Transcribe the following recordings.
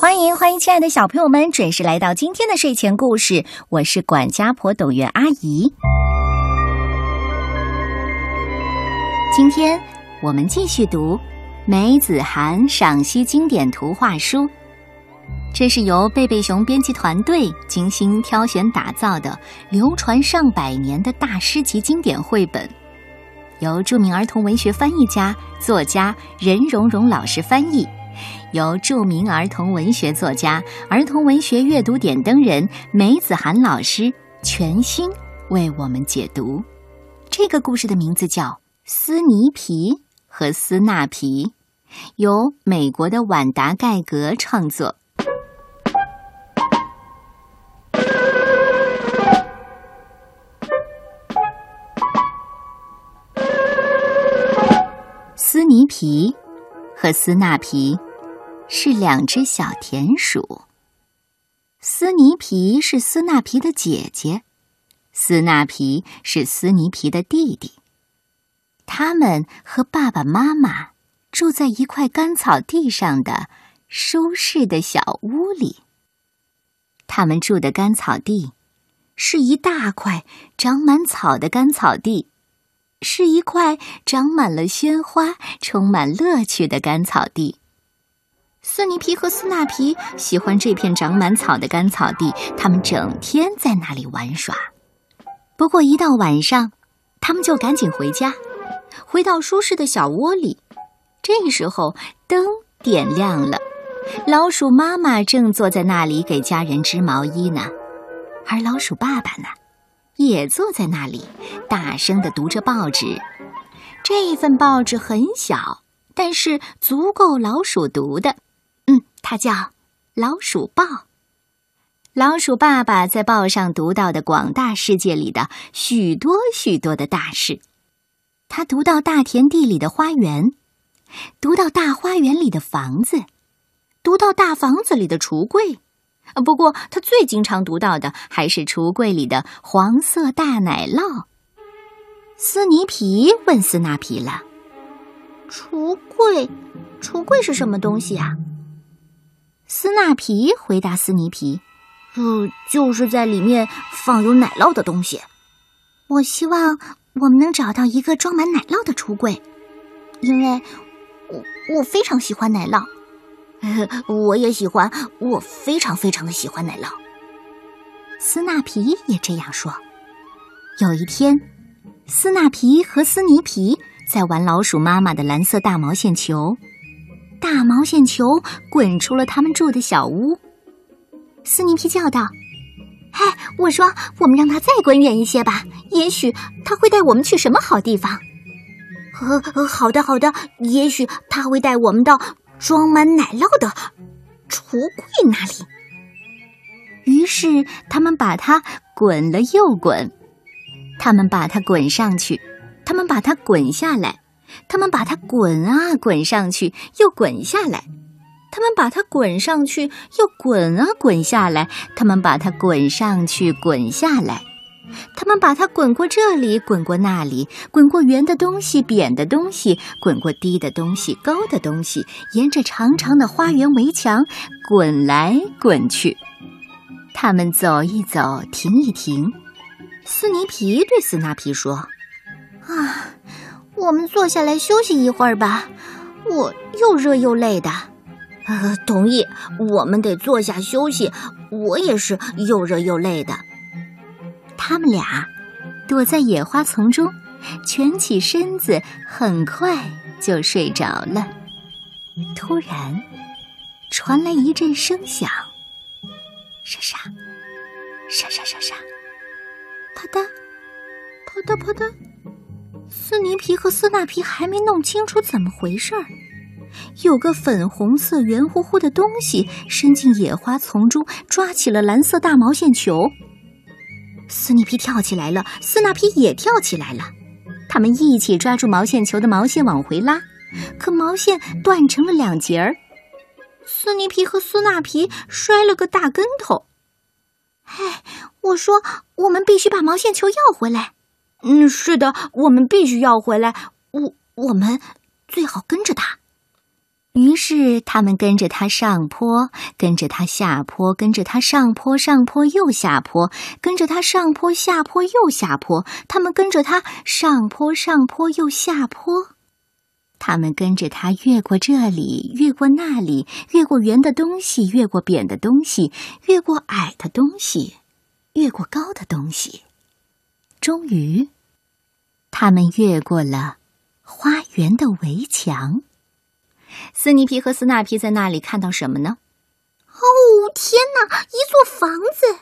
欢迎欢迎，亲爱的小朋友们，准时来到今天的睡前故事。我是管家婆董媛阿姨。今天我们继续读梅子涵赏析经典图画书，这是由贝贝熊编辑团队精心挑选打造的，流传上百年的大师级经典绘本，由著名儿童文学翻译家、作家任溶溶老师翻译。由著名儿童文学作家、儿童文学阅读点灯人梅子涵老师全新为我们解读。这个故事的名字叫《斯尼皮和斯纳皮》，由美国的晚达盖格创作。斯尼皮和斯纳皮。是两只小田鼠。斯尼皮是斯纳皮的姐姐，斯纳皮是斯尼皮的弟弟。他们和爸爸妈妈住在一块干草地上的舒适的小屋里。他们住的干草地是一大块长满草的干草地，是一块长满了鲜花、充满乐趣的干草地。斯尼皮和斯纳皮喜欢这片长满草的干草地，他们整天在那里玩耍。不过一到晚上，他们就赶紧回家，回到舒适的小窝里。这时候灯点亮了，老鼠妈妈正坐在那里给家人织毛衣呢，而老鼠爸爸呢，也坐在那里大声的读着报纸。这一份报纸很小，但是足够老鼠读的。它叫《老鼠报》。老鼠爸爸在报上读到的广大世界里的许多许多的大事，他读到大田地里的花园，读到大花园里的房子，读到大房子里的橱柜。不过，他最经常读到的还是橱柜里的黄色大奶酪。斯尼皮问斯纳皮了：“橱柜，橱柜是什么东西啊？”斯纳皮回答斯尼皮：“嗯，就是在里面放有奶酪的东西。我希望我们能找到一个装满奶酪的橱柜，因为我我非常喜欢奶酪。我也喜欢，我非常非常的喜欢奶酪。”斯纳皮也这样说。有一天，斯纳皮和斯尼皮在玩老鼠妈妈的蓝色大毛线球。大毛线球滚出了他们住的小屋，斯尼皮叫道：“嗨，我说，我们让它再滚远一些吧，也许它会带我们去什么好地方。”“呃，好的，好的，也许他会带我们到装满奶酪的橱柜那里。”于是他们把它滚了又滚，他们把它滚上去，他们把它滚下来。他们把它滚啊滚上去，又滚下来；他们把它滚上去，又滚啊滚下来；他们把它滚上去，滚下来；他们把它滚过这里，滚过那里，滚过圆的东西、扁的东西，滚过低的东西、高的东西，沿着长长的花园围墙滚来滚去。他们走一走，停一停。斯尼皮对斯纳皮说：“啊。”我们坐下来休息一会儿吧，我又热又累的。呃，同意，我们得坐下休息。我也是又热又累的。他们俩躲在野花丛中，蜷起身子，很快就睡着了。突然，传来一阵声响，沙沙，沙沙沙沙，啪嗒，啪嗒啪嗒。斯尼皮和斯纳皮还没弄清楚怎么回事儿，有个粉红色圆乎乎的东西伸进野花丛中，抓起了蓝色大毛线球。斯尼皮跳起来了，斯纳皮也跳起来了，他们一起抓住毛线球的毛线往回拉，可毛线断成了两截儿。斯尼皮和斯纳皮摔了个大跟头。哎，我说，我们必须把毛线球要回来。嗯，是的，我们必须要回来。我我们最好跟着他。于是，他们跟着他上坡，跟着他下坡，跟着他上坡，上坡又下坡，跟着他上坡，下坡又下坡。他们跟着他上坡，上坡又下坡。他们跟着他越过这里，越过那里，越过圆的东西，越过扁的东西，越过矮的东西，越过高的东西。终于，他们越过了花园的围墙。斯尼皮和斯纳皮在那里看到什么呢？哦，天哪！一座房子。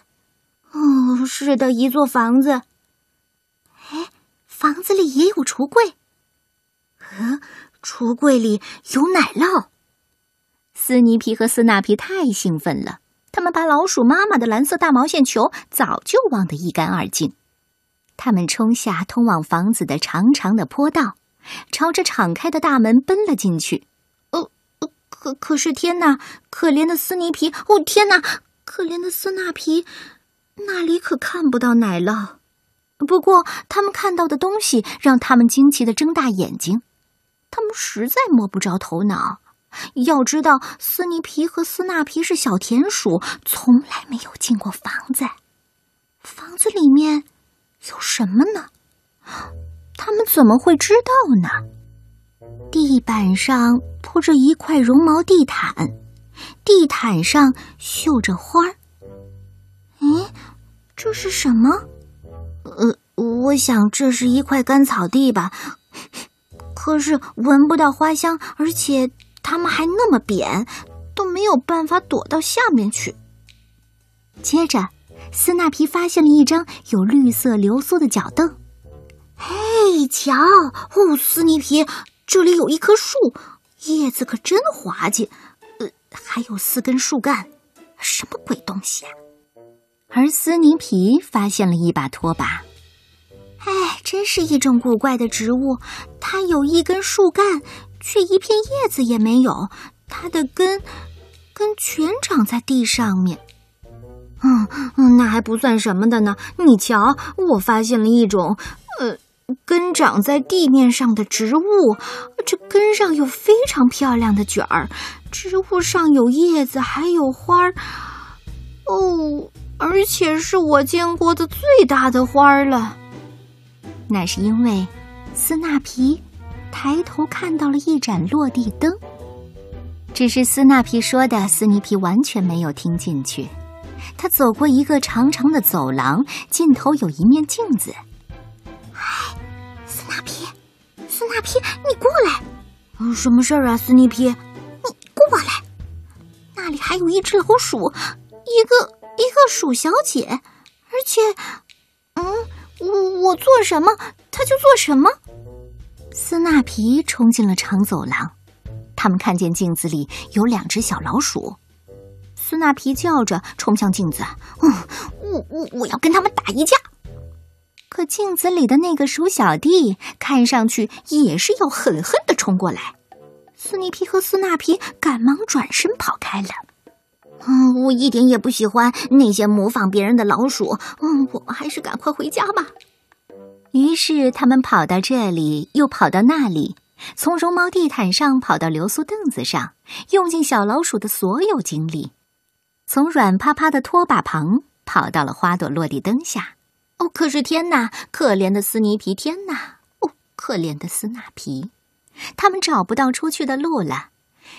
哦，是的，一座房子。哎，房子里也有橱柜。嗯，橱柜里有奶酪。斯尼皮和斯纳皮太兴奋了，他们把老鼠妈妈的蓝色大毛线球早就忘得一干二净。他们冲下通往房子的长长的坡道，朝着敞开的大门奔了进去。可可是天哪！可怜的斯尼皮！哦天哪！可怜的斯纳皮，那里可看不到奶酪。不过他们看到的东西让他们惊奇的睁大眼睛，他们实在摸不着头脑。要知道，斯尼皮和斯纳皮是小田鼠，从来没有进过房子。房子里面有什么呢？他们怎么会知道呢？地板上铺着一块绒毛地毯，地毯上绣着花儿。咦，这是什么？呃，我想这是一块干草地吧。可是闻不到花香，而且它们还那么扁，都没有办法躲到下面去。接着，斯纳皮发现了一张有绿色流苏的脚凳。嘿，瞧，哦，斯尼皮。这里有一棵树，叶子可真滑稽，呃，还有四根树干，什么鬼东西啊？而斯尼皮发现了一把拖把，哎，真是一种古怪的植物，它有一根树干，却一片叶子也没有，它的根根全长在地上面。嗯嗯，那还不算什么的呢，你瞧，我发现了一种，呃。根长在地面上的植物，这根上有非常漂亮的卷儿，植物上有叶子，还有花儿。哦，而且是我见过的最大的花儿了。那是因为斯纳皮抬头看到了一盏落地灯。只是斯纳皮说的，斯尼皮完全没有听进去。他走过一个长长的走廊，尽头有一面镜子。哎斯纳皮，斯纳皮你过来！嗯，什么事儿啊，斯尼皮？你过来！那里还有一只老鼠，一个一个鼠小姐，而且，嗯，我我做什么，它就做什么。斯纳皮冲进了长走廊，他们看见镜子里有两只小老鼠。斯纳皮叫着冲向镜子，嗯，我我我要跟他们打一架。可镜子里的那个鼠小弟看上去也是要狠狠的冲过来，斯尼皮和斯纳皮赶忙转身跑开了。嗯，我一点也不喜欢那些模仿别人的老鼠。嗯，我们还是赶快回家吧。于是他们跑到这里，又跑到那里，从绒毛地毯上跑到流苏凳子上，用尽小老鼠的所有精力，从软趴趴的拖把旁跑到了花朵落地灯下。哦，可是天哪！可怜的斯尼皮，天哪！哦，可怜的斯纳皮，他们找不到出去的路了。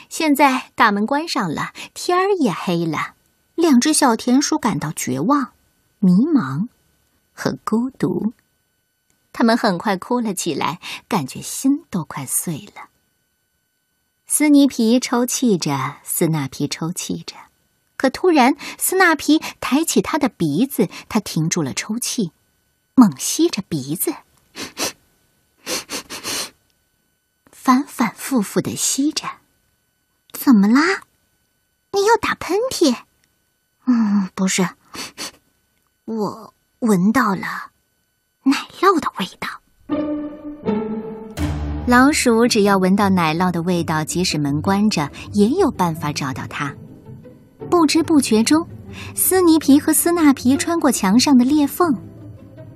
现在大门关上了，天儿也黑了。两只小田鼠感到绝望、迷茫和孤独，他们很快哭了起来，感觉心都快碎了。斯尼皮抽泣着，斯纳皮抽泣着。可突然，斯纳皮抬起他的鼻子，他停住了抽泣，猛吸着鼻子，反反复复的吸着。怎么啦？你要打喷嚏？嗯，不是，我闻到了奶酪的味道。老鼠只要闻到奶酪的味道，即使门关着，也有办法找到它。不知不觉中，斯尼皮和斯纳皮穿过墙上的裂缝。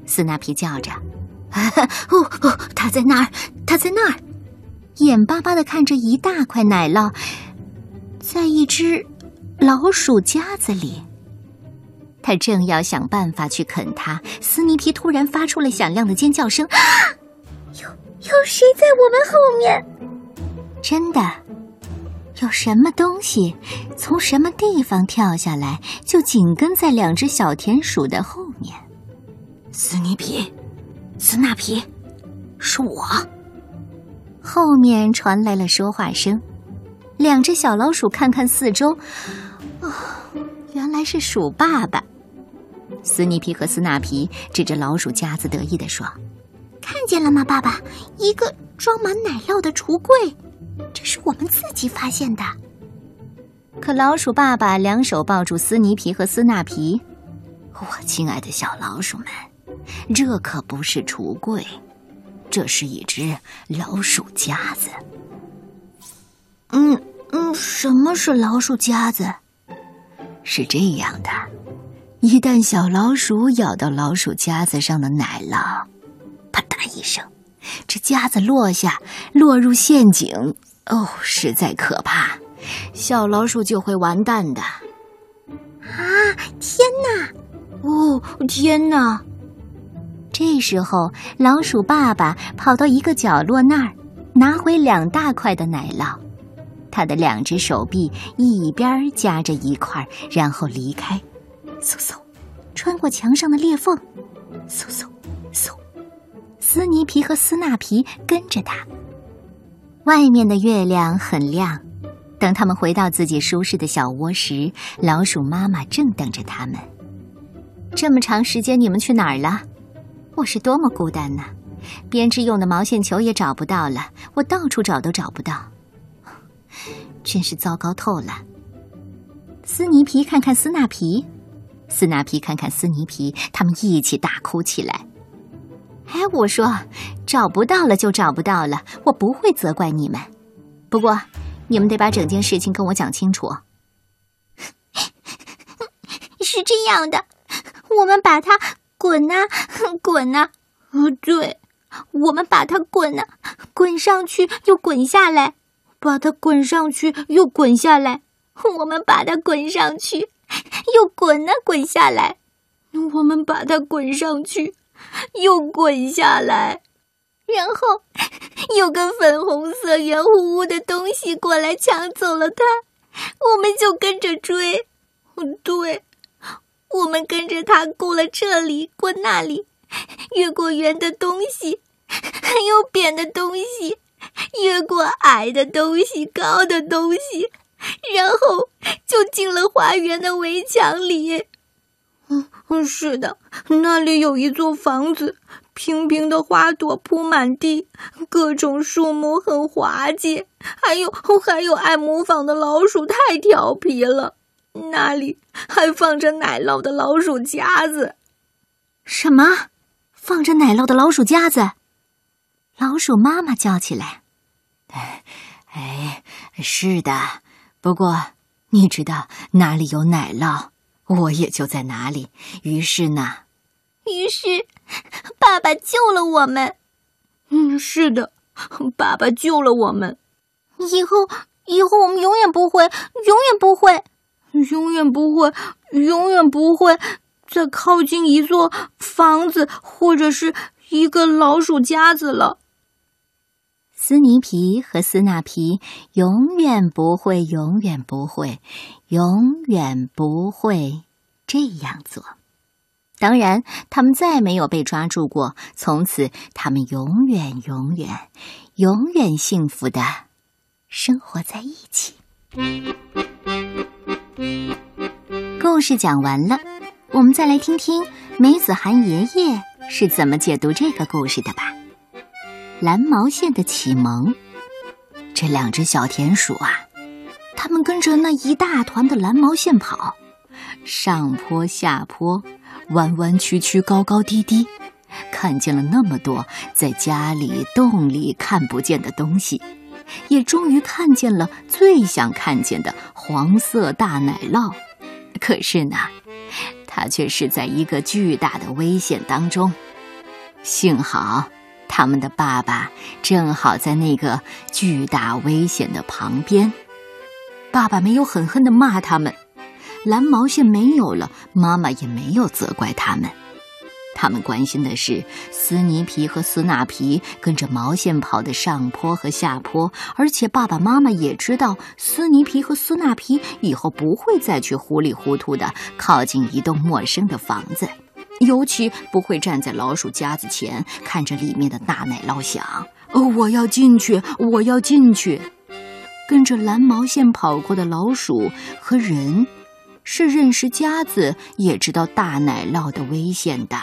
斯纳皮叫着：“ 哦哦，他在那儿，他在那儿！”眼巴巴的看着一大块奶酪，在一只老鼠夹子里。他正要想办法去啃它，斯尼皮突然发出了响亮的尖叫声：“有有谁在我们后面？”真的，有什么东西从什么地方跳下来，就紧跟在两只小田鼠的后面。斯尼皮，斯纳皮，是我。后面传来了说话声，两只小老鼠看看四周，哦，原来是鼠爸爸。斯尼皮和斯纳皮指着老鼠夹子，得意地说：“看见了吗，爸爸？一个装满奶酪的橱柜，这是我们自己发现的。”可老鼠爸爸两手抱住斯尼皮和斯纳皮：“我亲爱的小老鼠们，这可不是橱柜，这是一只老鼠夹子。”“嗯嗯，什么是老鼠夹子？”“是这样的。”一旦小老鼠咬到老鼠夹子上的奶酪，啪嗒一声，这夹子落下，落入陷阱。哦，实在可怕，小老鼠就会完蛋的。啊！天哪！哦，天哪！这时候，老鼠爸爸跑到一个角落那儿，拿回两大块的奶酪。他的两只手臂一边夹着一块，然后离开。嗖嗖，穿过墙上的裂缝，嗖嗖嗖，斯尼皮和斯纳皮跟着他。外面的月亮很亮。等他们回到自己舒适的小窝时，老鼠妈妈正等着他们。这么长时间，你们去哪儿了？我是多么孤单呐！编织用的毛线球也找不到了，我到处找都找不到，真是糟糕透了。斯尼皮看看斯纳皮。斯纳皮看看斯尼皮，他们一起大哭起来。哎，我说，找不到了就找不到了，我不会责怪你们。不过，你们得把整件事情跟我讲清楚。是这样的，我们把它滚呐滚呐，呃，对，我们把它滚呐，滚上去又滚下来，把它滚上去又滚下来，我们把它滚上去。又滚啊滚下来，我们把它滚上去，又滚下来，然后有个粉红色圆乎乎的东西过来抢走了它，我们就跟着追。对，我们跟着它过了这里，过那里，越过圆的东西，还有扁的东西，越过矮的东西，高的东西。然后就进了花园的围墙里。嗯，是的，那里有一座房子，平平的花朵铺满地，各种树木很滑稽，还有还有爱模仿的老鼠，太调皮了。那里还放着奶酪的老鼠夹子。什么？放着奶酪的老鼠夹子？老鼠妈妈叫起来。哎，哎，是的。不过，你知道哪里有奶酪，我也就在哪里。于是呢，于是，爸爸救了我们。嗯，是的，爸爸救了我们。以后，以后我们永远不会，永远不会，永远不会，永远不会再靠近一座房子或者是一个老鼠夹子了。斯尼皮和斯纳皮永远不会，永远不会，永远不会这样做。当然，他们再没有被抓住过。从此，他们永远、永远、永远幸福的生活在一起。故事讲完了，我们再来听听梅子涵爷爷是怎么解读这个故事的吧。蓝毛线的启蒙，这两只小田鼠啊，他们跟着那一大团的蓝毛线跑，上坡下坡，弯弯曲曲，高高低低，看见了那么多在家里洞里看不见的东西，也终于看见了最想看见的黄色大奶酪。可是呢，它却是在一个巨大的危险当中。幸好。他们的爸爸正好在那个巨大危险的旁边。爸爸没有狠狠的骂他们，蓝毛线没有了，妈妈也没有责怪他们。他们关心的是斯尼皮和斯纳皮跟着毛线跑的上坡和下坡，而且爸爸妈妈也知道斯尼皮和斯纳皮以后不会再去糊里糊涂的靠近一栋陌生的房子，尤其不会站在老鼠夹子前看着里面的大奶酪想：“哦，我要进去，我要进去。”跟着蓝毛线跑过的老鼠和人，是认识夹子也知道大奶酪的危险的。